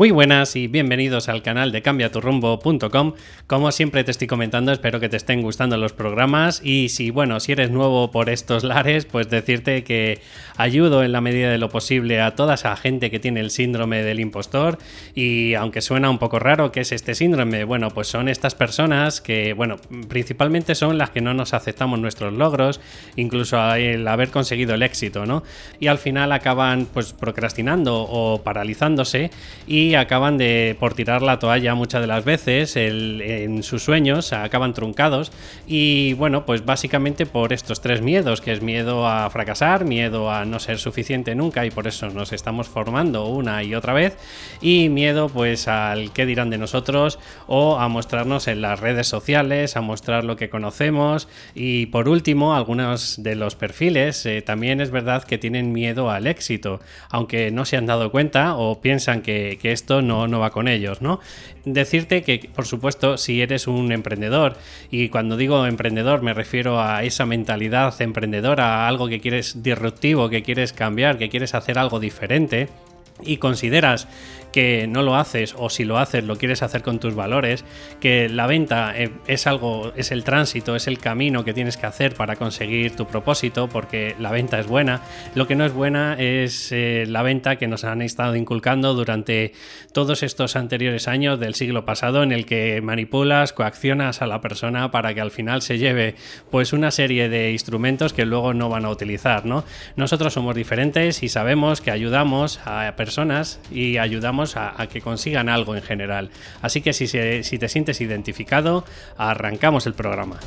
Muy buenas y bienvenidos al canal de cambiaturrumbo.com. Como siempre te estoy comentando, espero que te estén gustando los programas y si bueno, si eres nuevo por estos lares, pues decirte que ayudo en la medida de lo posible a toda esa gente que tiene el síndrome del impostor y aunque suena un poco raro que es este síndrome, bueno, pues son estas personas que, bueno, principalmente son las que no nos aceptamos nuestros logros, incluso el haber conseguido el éxito, ¿no? Y al final acaban pues procrastinando o paralizándose y acaban de por tirar la toalla muchas de las veces en sus sueños, acaban truncados y bueno, pues básicamente por estos tres miedos, que es miedo a fracasar, miedo a no ser suficiente nunca y por eso nos estamos formando una y otra vez y miedo pues al qué dirán de nosotros o a mostrarnos en las redes sociales, a mostrar lo que conocemos y por último algunos de los perfiles eh, también es verdad que tienen miedo al éxito, aunque no se han dado cuenta o piensan que, que esto no, no va con ellos, ¿no? Decirte que, por supuesto, si eres un emprendedor, y cuando digo emprendedor me refiero a esa mentalidad emprendedora, a algo que quieres disruptivo, que quieres cambiar, que quieres hacer algo diferente, y consideras que no lo haces o si lo haces lo quieres hacer con tus valores, que la venta eh, es algo, es el tránsito, es el camino que tienes que hacer para conseguir tu propósito, porque la venta es buena. Lo que no es buena es eh, la venta que nos han estado inculcando durante todos estos anteriores años del siglo pasado, en el que manipulas, coaccionas a la persona para que al final se lleve pues una serie de instrumentos que luego no van a utilizar, ¿no? Nosotros somos diferentes y sabemos que ayudamos a personas y ayudamos a, que consigan algo en general. Así que si, si te sientes identificado, arrancamos el programa.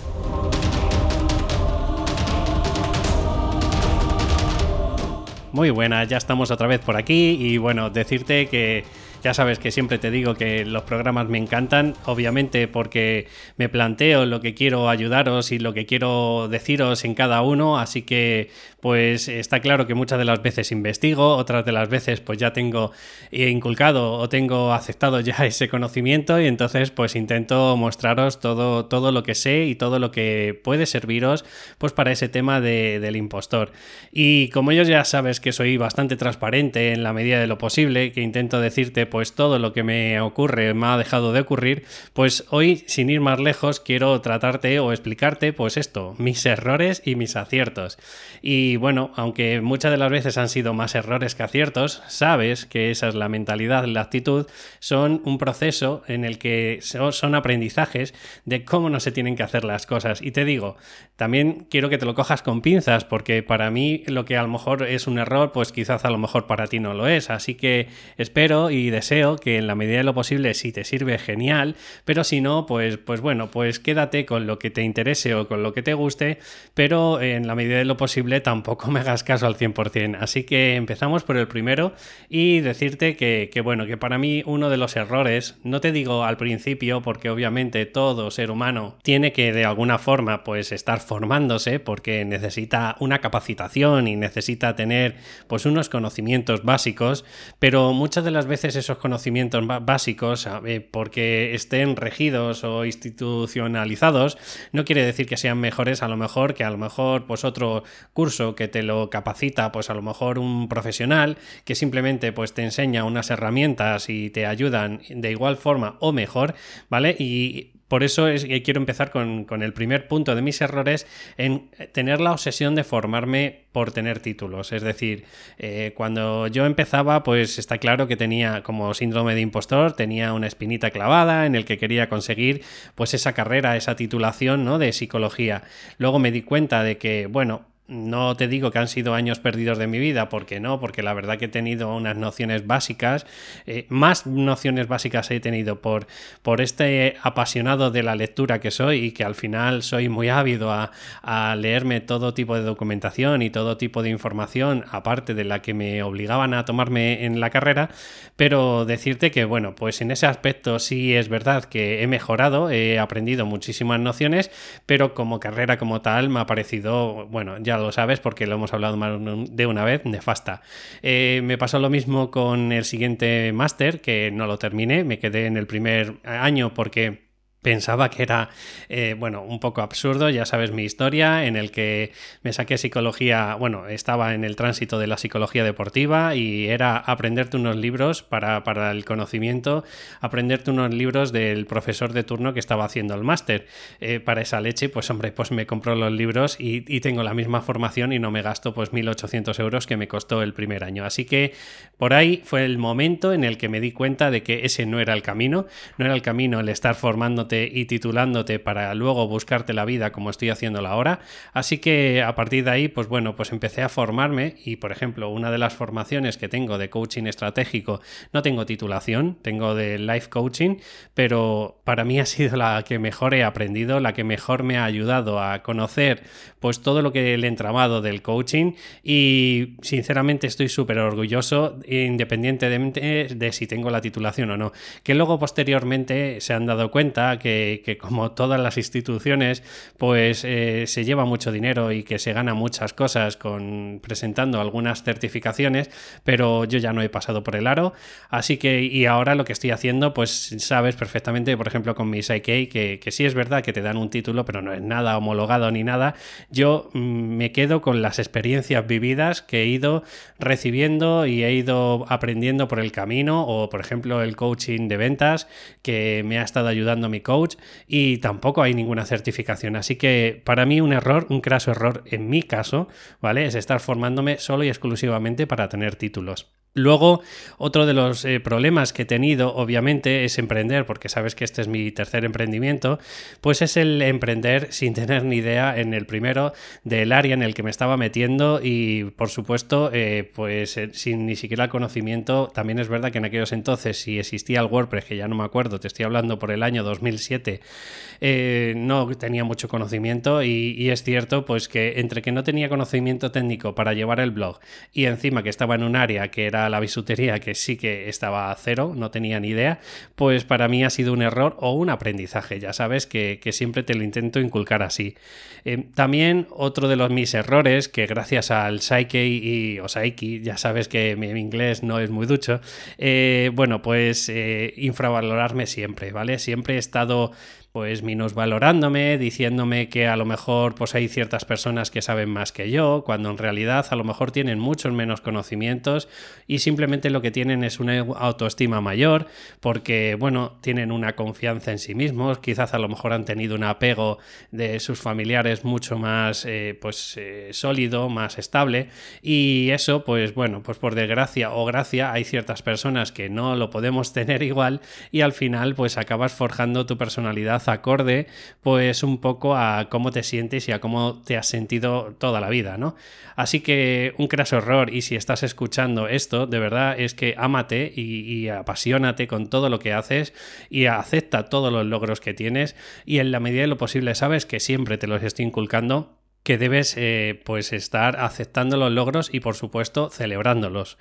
Muy buena, ya estamos otra vez por aquí y bueno, decirte que ya sabes que siempre te digo que los programas me encantan, obviamente porque me planteo lo que quiero ayudaros y lo que quiero deciros en cada uno, así que pues está claro que muchas de las veces investigo, otras de las veces pues ya tengo inculcado o tengo aceptado ya ese conocimiento y entonces pues intento mostraros todo, todo lo que sé y todo lo que puede serviros pues para ese tema del impostor. Y como yo ya sabes que soy bastante transparente en la medida de lo posible, que intento decirte pues todo lo que me ocurre me ha dejado de ocurrir, pues hoy sin ir más lejos quiero tratarte o explicarte pues esto, mis errores y mis aciertos. Y bueno, aunque muchas de las veces han sido más errores que aciertos, sabes que esa es la mentalidad, la actitud, son un proceso en el que son aprendizajes de cómo no se tienen que hacer las cosas. Y te digo, también quiero que te lo cojas con pinzas, porque para mí lo que a lo mejor es un error, pues quizás a lo mejor para ti no lo es. Así que espero y deseo que en la medida de lo posible, si te sirve, genial, pero si no, pues, pues bueno, pues quédate con lo que te interese o con lo que te guste, pero en la medida de lo posible tampoco me hagas caso al 100%. Así que empezamos por el primero y decirte que, que bueno, que para mí uno de los errores, no te digo al principio, porque obviamente todo ser humano tiene que de alguna forma pues estar formándose porque necesita una capacitación y necesita tener pues unos conocimientos básicos, pero muchas de las veces conocimientos básicos, porque estén regidos o institucionalizados, no quiere decir que sean mejores a lo mejor que a lo mejor pues otro curso que te lo capacita pues a lo mejor un profesional que simplemente pues te enseña unas herramientas y te ayudan de igual forma o mejor, ¿vale? Y por eso es quiero empezar con, el primer punto de mis errores en tener la obsesión de formarme por tener títulos. Es decir, eh, cuando yo empezaba, pues está claro que tenía como síndrome de impostor, tenía una espinita clavada en el que quería conseguir pues esa carrera, esa titulación ¿no? de psicología. Luego me di cuenta de que, bueno, no te digo que han sido años perdidos de mi vida, porque no, porque la verdad que he tenido unas nociones básicas, eh, más nociones básicas he tenido por, por este apasionado de la lectura que soy y que al final soy muy ávido a, a, leerme todo tipo de documentación y todo tipo de información, aparte de la que me obligaban a tomarme en la carrera, pero decirte que bueno, pues en ese aspecto sí es verdad que he mejorado, he aprendido muchísimas nociones, pero como carrera como tal me ha parecido, bueno, ya lo sabes porque lo hemos hablado más de una vez, nefasta. Eh, me pasó lo mismo con el siguiente máster, que no lo terminé, me quedé en el primer año porque pensaba que era, eh, bueno, un poco absurdo, ya sabes mi historia, en el que me saqué psicología, bueno, estaba en el tránsito de la psicología deportiva y era aprenderte unos libros para, para el conocimiento, aprenderte unos libros del profesor de turno que estaba haciendo el máster. Eh, para esa leche, pues hombre, pues me compro los libros y, y, tengo la misma formación y no me gasto pues 1.800 euros que me costó el primer año. Así que por ahí fue el momento en el que me di cuenta de que ese no era el camino, no era el camino el estar formándote y titulándote para luego buscarte la vida como estoy haciendo ahora. Así que a partir de ahí, pues bueno, pues empecé a formarme y, por ejemplo, una de las formaciones que tengo de coaching estratégico, no tengo titulación, tengo de life coaching, pero para mí ha sido la que mejor he aprendido, la que mejor me ha ayudado a conocer pues todo lo que el entramado del coaching y sinceramente estoy súper orgulloso independientemente de si tengo la titulación o no. Que luego posteriormente se han dado cuenta que, como todas las instituciones, pues eh, se lleva mucho dinero y que se gana muchas cosas con presentando algunas certificaciones, pero yo ya no he pasado por el aro, así que y ahora lo que estoy haciendo, pues sabes perfectamente, por ejemplo, con mi Psyche, que, que sí es verdad que te dan un título, pero no es nada homologado ni nada, yo mm, me quedo con las experiencias vividas que he ido recibiendo y he ido aprendiendo por el camino, o por ejemplo el coaching de ventas, que me ha estado ayudando mi coach y tampoco hay ninguna certificación. Así que para mí un error, un craso error en mi caso, ¿vale? Es estar formándome solo y exclusivamente para tener títulos. Luego, otro de los eh, problemas que he tenido, obviamente, es emprender, porque sabes que este es mi tercer emprendimiento, pues es el emprender sin tener ni idea en el primero del área en el que me estaba metiendo y, por supuesto, eh, pues eh, sin ni siquiera el conocimiento, también es verdad que en aquellos entonces, si existía el WordPress, que ya no me acuerdo, te estoy hablando por el año 2007, no tenía mucho conocimiento y, y es cierto, pues que entre que no tenía conocimiento técnico para llevar el blog y encima que estaba en un área que era la bisutería, que sí que estaba a cero, no tenía ni idea, pues para mí ha sido un error o un aprendizaje. Ya sabes que, siempre te lo intento inculcar así. Eh, también otro de los mis errores, que gracias al Psyche y o Psyche, ya sabes que mi, inglés no es muy ducho, eh, bueno, pues eh, infravalorarme siempre, ¿vale? Siempre he estado pues valorándome, diciéndome que a lo mejor pues hay ciertas personas que saben más que yo, cuando en realidad a lo mejor tienen muchos menos conocimientos y simplemente lo que tienen es una autoestima mayor, porque bueno, tienen una confianza en sí mismos, quizás a lo mejor han tenido un apego de sus familiares mucho más eh, pues eh, sólido, más estable y eso pues bueno, pues por desgracia o gracia hay ciertas personas que no lo podemos tener igual y al final pues acabas forjando tu personalidad acorde pues un poco a cómo te sientes y a cómo te has sentido toda la vida, ¿no? Así que un craso error y si estás escuchando esto, de verdad es que ámate y, y apasionate con todo lo que haces y acepta todos los logros que tienes y en la medida de lo posible sabes que siempre te los estoy inculcando que debes eh, pues estar aceptando los logros y por supuesto celebrándolos.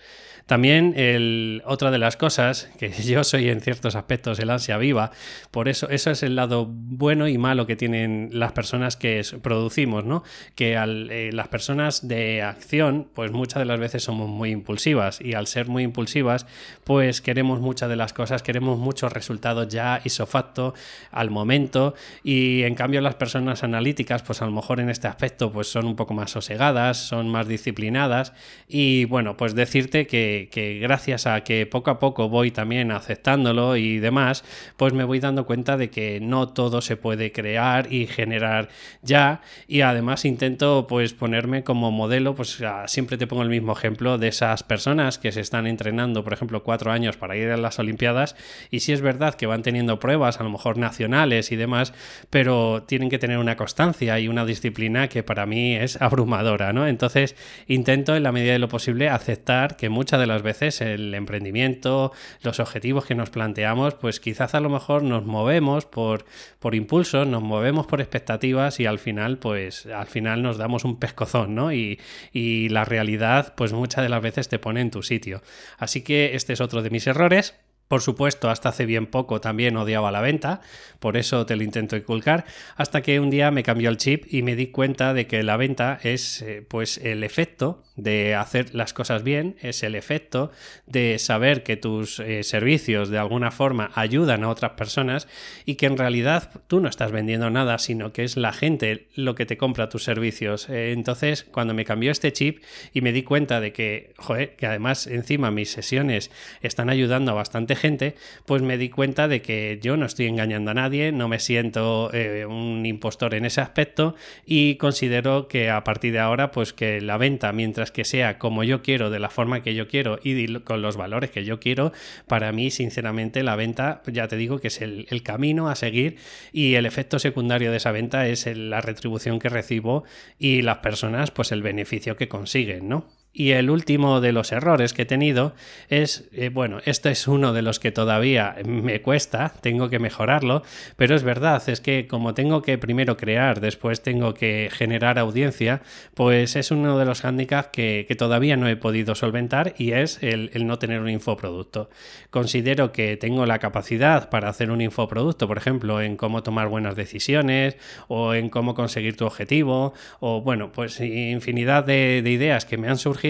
También el, otra de las cosas, que yo soy en ciertos aspectos el ansia viva, por eso eso es el lado bueno y malo que tienen las personas que producimos, ¿no? Que al, eh, las personas de acción, pues muchas de las veces somos muy impulsivas y al ser muy impulsivas, pues queremos muchas de las cosas, queremos muchos resultados ya isofacto al momento y en cambio las personas analíticas, pues a lo mejor en este aspecto pues son un poco más sosegadas, son más disciplinadas. Y bueno, pues decirte que que, gracias a que poco a poco voy también aceptándolo y demás, pues me voy dando cuenta de que no todo se puede crear y generar ya. Y además intento pues ponerme como modelo, pues siempre te pongo el mismo ejemplo de esas personas que se están entrenando, por ejemplo, cuatro años para ir a las Olimpiadas. Y si es verdad que van teniendo pruebas, a lo mejor nacionales y demás, pero tienen que tener una constancia y una disciplina para mí es abrumadora, ¿no? Entonces intento en la medida de lo posible aceptar que muchas de las veces el emprendimiento, los objetivos que nos planteamos, pues quizás a lo mejor nos movemos por, por impulsos, nos movemos por expectativas y al final, pues al final nos damos un pescozón, ¿no? Y, y la realidad, pues muchas de las veces te pone en tu sitio. Así que este es otro de mis errores. Por supuesto, hasta hace bien poco también odiaba la venta, por eso te lo intento inculcar, hasta que un día me cambió el chip y me di cuenta de que la venta es eh, pues el efecto de hacer las cosas bien, es el efecto de saber que tus eh, servicios de alguna forma ayudan a otras personas y que en realidad tú no estás vendiendo nada, sino que es la gente lo que te compra tus servicios. Eh, entonces, cuando me cambió este chip y me di cuenta de que, que además encima mis sesiones están ayudando a bastante gente, pues me di cuenta de que yo no estoy engañando a nadie, no me siento eh, un impostor en ese aspecto y considero que a partir de ahora, pues que la venta, mientras que sea como yo quiero, de la forma que yo quiero y con los valores que yo quiero, para mí, sinceramente, la venta, ya te digo que es el, camino a seguir y el efecto secundario de esa venta es la retribución que recibo y las personas, pues el beneficio que consiguen, ¿no? Y el último de los errores que he tenido es, eh, bueno, este es uno de los que todavía me cuesta, tengo que mejorarlo, pero es verdad, es que como tengo que primero crear, después tengo que generar audiencia, pues es uno de los hándicaps que, todavía no he podido solventar y es el, el, no tener un infoproducto. Considero que tengo la capacidad para hacer un infoproducto, por ejemplo, en cómo tomar buenas decisiones o en cómo conseguir tu objetivo o, bueno, pues infinidad de, de ideas que me han surgido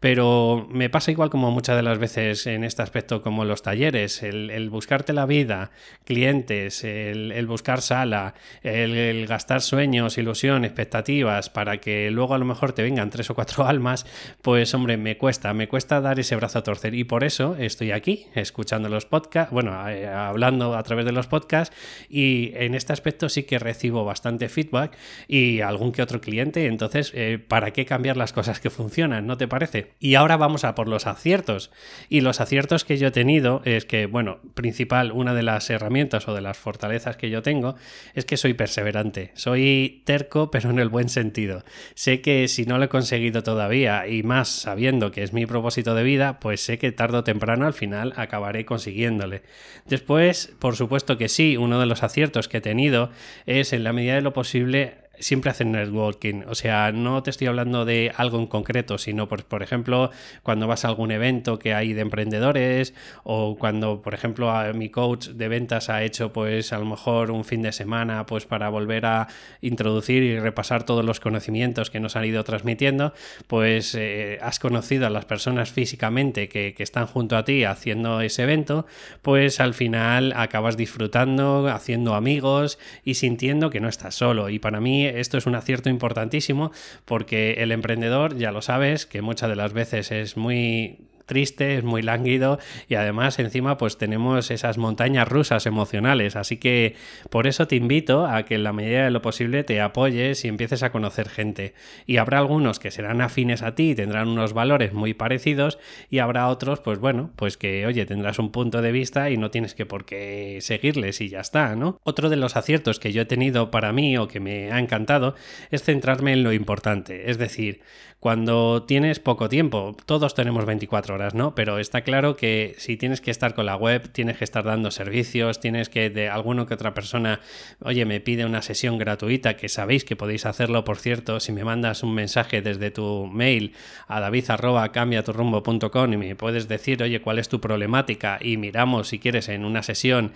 pero me pasa igual como muchas de las veces en este aspecto como los talleres, el, buscarte la vida, clientes, el, buscar sala, el, gastar sueños, ilusión, expectativas para que luego a lo mejor te vengan tres o cuatro almas, pues hombre, me cuesta, me cuesta dar ese brazo a torcer y por eso estoy aquí escuchando los podcasts, bueno, eh, hablando a través de los podcasts y en este aspecto sí que recibo bastante feedback y algún que otro cliente, entonces, eh, ¿para qué cambiar las cosas que funcionan? ¿No te parece? Y ahora vamos a por los aciertos. Y los aciertos que yo he tenido es que, bueno, principal, una de las herramientas o de las fortalezas que yo tengo es que soy perseverante. Soy terco, pero en el buen sentido. Sé que si no lo he conseguido todavía, y más sabiendo que es mi propósito de vida, pues sé que tarde o temprano al final acabaré consiguiéndole. Después, por supuesto que sí, uno de los aciertos que he tenido es en la medida de lo posible siempre hacen networking. O sea, no te estoy hablando de algo en concreto, sino, por, por ejemplo, cuando vas a algún evento que hay de emprendedores o cuando, por ejemplo, mi coach de ventas ha hecho, pues, a lo mejor un fin de semana, pues, para volver a introducir y repasar todos los conocimientos que nos han ido transmitiendo, pues, eh, has conocido a las personas físicamente que, que están junto a ti haciendo ese evento, pues, al final acabas disfrutando, haciendo amigos y sintiendo que no estás solo. Y para mí esto es un acierto importantísimo porque el emprendedor, ya lo sabes, que muchas de las veces es muy triste, es muy lánguido y además encima pues tenemos esas montañas rusas emocionales. Así que por eso te invito a que en la medida de lo posible te apoyes y empieces a conocer gente. Y habrá algunos que serán afines a ti, tendrán unos valores muy parecidos y habrá otros pues bueno, pues que oye, tendrás un punto de vista y no tienes que por qué seguirles y ya está, ¿no? Otro de los aciertos que yo he tenido para mí o que me ha encantado es centrarme en lo importante. Es decir, cuando tienes poco tiempo, todos tenemos 24 horas, ¿no? Pero está claro que si tienes que estar con la web, tienes que estar dando servicios, tienes que de alguno que otra persona, oye, me pide una sesión gratuita, que sabéis que podéis hacerlo, por cierto, si me mandas un mensaje desde tu mail a david@cambiaturrumbo.com y me puedes decir, oye, cuál es tu problemática y miramos si quieres en una sesión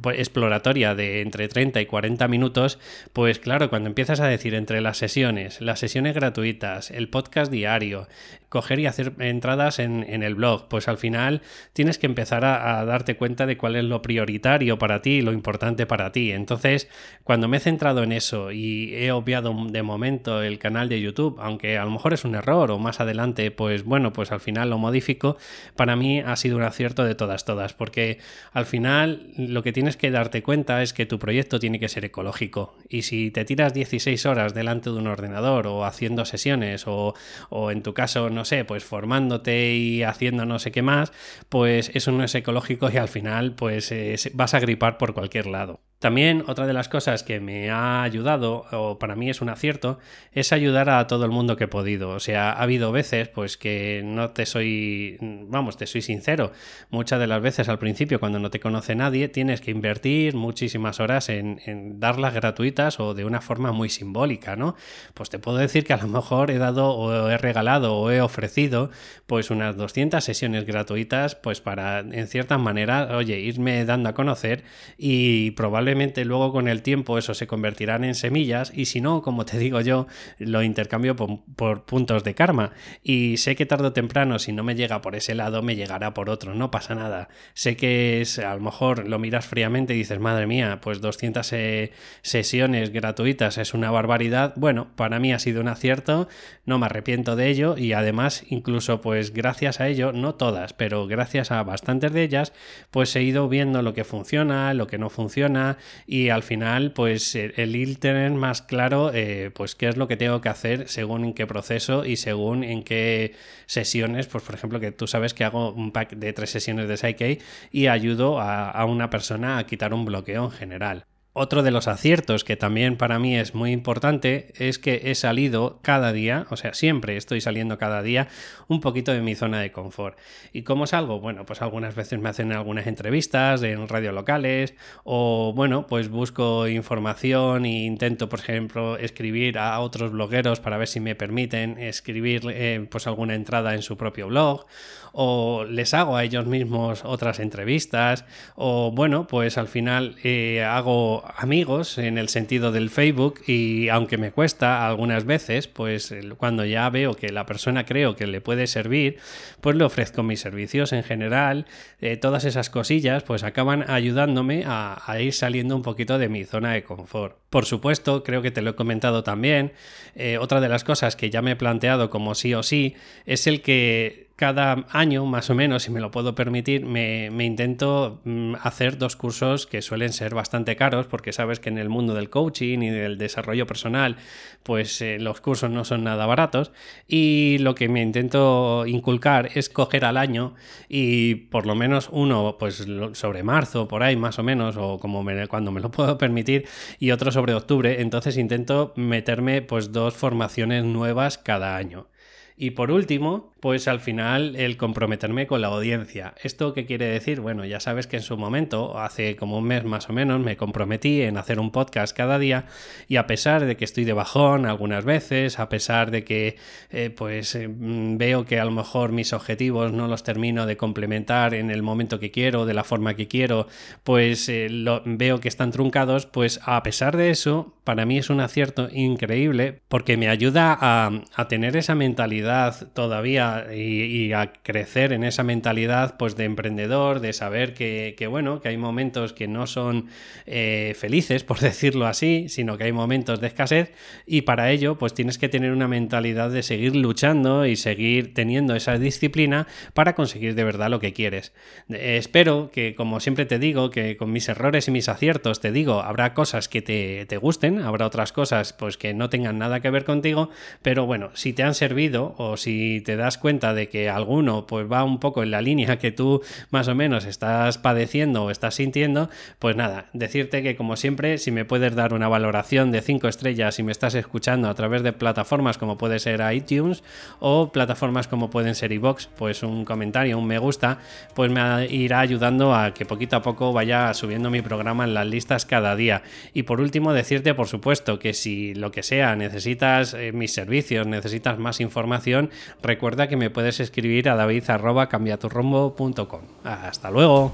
pues, exploratoria de entre 30 y 40 minutos, pues claro, cuando empiezas a decir entre las sesiones, las sesiones gratuitas, el podcast diario, coger y hacer entradas en, el blog, pues al final tienes que empezar a, darte cuenta de cuál es lo prioritario para ti, lo importante para ti. Entonces, cuando me he centrado en eso y he obviado de momento el canal de YouTube, aunque a lo mejor es un error o más adelante, pues bueno, pues al final lo modifico, para mí ha sido un acierto de todas, todas, porque al final lo que tienes que darte cuenta es que tu proyecto tiene que ser ecológico. Y si te tiras 16 horas delante de un ordenador o haciendo sesiones o, o en tu caso, no sé, pues formándote y haciendo no sé qué más, pues eso no es ecológico y al final pues vas a gripar por cualquier lado. También otra de las cosas que me ha ayudado, o para mí es un acierto, es ayudar a todo el mundo que he podido. O sea, ha habido veces pues que no te soy, vamos, te soy sincero. Muchas de las veces al principio cuando no te conoce nadie tienes que invertir muchísimas horas en, darlas gratuitas o de una forma muy simbólica, ¿no? Pues te puedo decir que a lo mejor he dado o he regalado o he ofrecido pues unas 200 sesiones gratuitas pues para en cierta manera, oye, irme dando a conocer y probablemente luego con el tiempo eso se convertirán en semillas y si no, como te digo yo, lo intercambio por, puntos de karma y sé que tarde o temprano si no me llega por ese lado me llegará por otro, no pasa nada. Sé que es, a lo mejor lo miras fríamente y dices, madre mía, pues 200 sesiones gratuitas es una barbaridad. Bueno, para mí ha sido un acierto, no me arrepiento de ello y además incluso pues gracias a ello, no todas, pero gracias a bastantes de ellas, pues he ido viendo lo que funciona, lo que no funciona, y al final pues el ir tener más claro eh, pues qué es lo que tengo que hacer según en qué proceso y según en qué sesiones, pues por ejemplo que tú sabes que hago un pack de tres sesiones de Psyche y ayudo a una persona a quitar un bloqueo en general. Otro de los aciertos que también para mí es muy importante es que he salido cada día, o sea, siempre estoy saliendo cada día un poquito de mi zona de confort. ¿Y cómo salgo? Bueno, pues algunas veces me hacen algunas entrevistas en radio locales o bueno, pues busco información e intento, por ejemplo, escribir a otros blogueros para ver si me permiten escribir eh, pues alguna entrada en su propio blog o les hago a ellos mismos otras entrevistas o bueno, pues al final eh, hago amigos en el sentido del Facebook y aunque me cuesta algunas veces, pues cuando ya veo que la persona creo que le puede servir, pues le ofrezco mis servicios en general, eh, todas esas cosillas pues acaban ayudándome a, ir saliendo un poquito de mi zona de confort. Por supuesto, creo que te lo he comentado también, eh, otra de las cosas que ya me he planteado como sí o sí es el que cada año, más o menos, si me lo puedo permitir, me, intento mm, hacer dos cursos que suelen ser bastante caros, porque sabes que en el mundo del coaching y del desarrollo personal, pues eh, los cursos no son nada baratos. Y lo que me intento inculcar es coger al año y por lo menos uno, pues sobre marzo, por ahí más o menos, o como cuando me lo puedo permitir, y otro sobre octubre. Entonces intento meterme pues dos formaciones nuevas cada año. Y por último, pues al final el comprometerme con la audiencia. ¿Esto qué quiere decir? Bueno, ya sabes que en su momento, hace como un mes más o menos, me comprometí en hacer un podcast cada día y a pesar de que estoy de bajón algunas veces, a pesar de que eh, pues eh, veo que a lo mejor mis objetivos no los termino de complementar en el momento que quiero, de la forma que quiero, pues eh, lo, veo que están truncados, pues a pesar de eso, para mí es un acierto increíble porque me ayuda a, tener esa mentalidad todavía y, a crecer en esa mentalidad pues de emprendedor, de saber que, bueno, que hay momentos que no son eh, felices, por decirlo así, sino que hay momentos de escasez y para ello pues tienes que tener una mentalidad de seguir luchando y seguir teniendo esa disciplina para conseguir de verdad lo que quieres. espero que, como siempre te digo, que con mis errores y mis aciertos te digo, habrá cosas que te, te gusten, habrá otras cosas pues que no tengan nada que ver contigo, pero bueno, si te han servido o si te das cuenta de que alguno pues va un poco en la línea que tú más o menos estás padeciendo o estás sintiendo, pues nada, decirte que como siempre, si me puedes dar una valoración de 5 estrellas si me estás escuchando a través de plataformas como puede ser iTunes o plataformas como pueden ser iBox, pues un comentario, un me gusta, pues me irá ayudando a que poquito a poco vaya subiendo mi programa en las listas cada día. Y por último, decirte, por supuesto, que si lo que sea necesitas eh, mis servicios, necesitas más información, recuerda que me puedes escribir a david.cambiaturrombo.com. Hasta luego.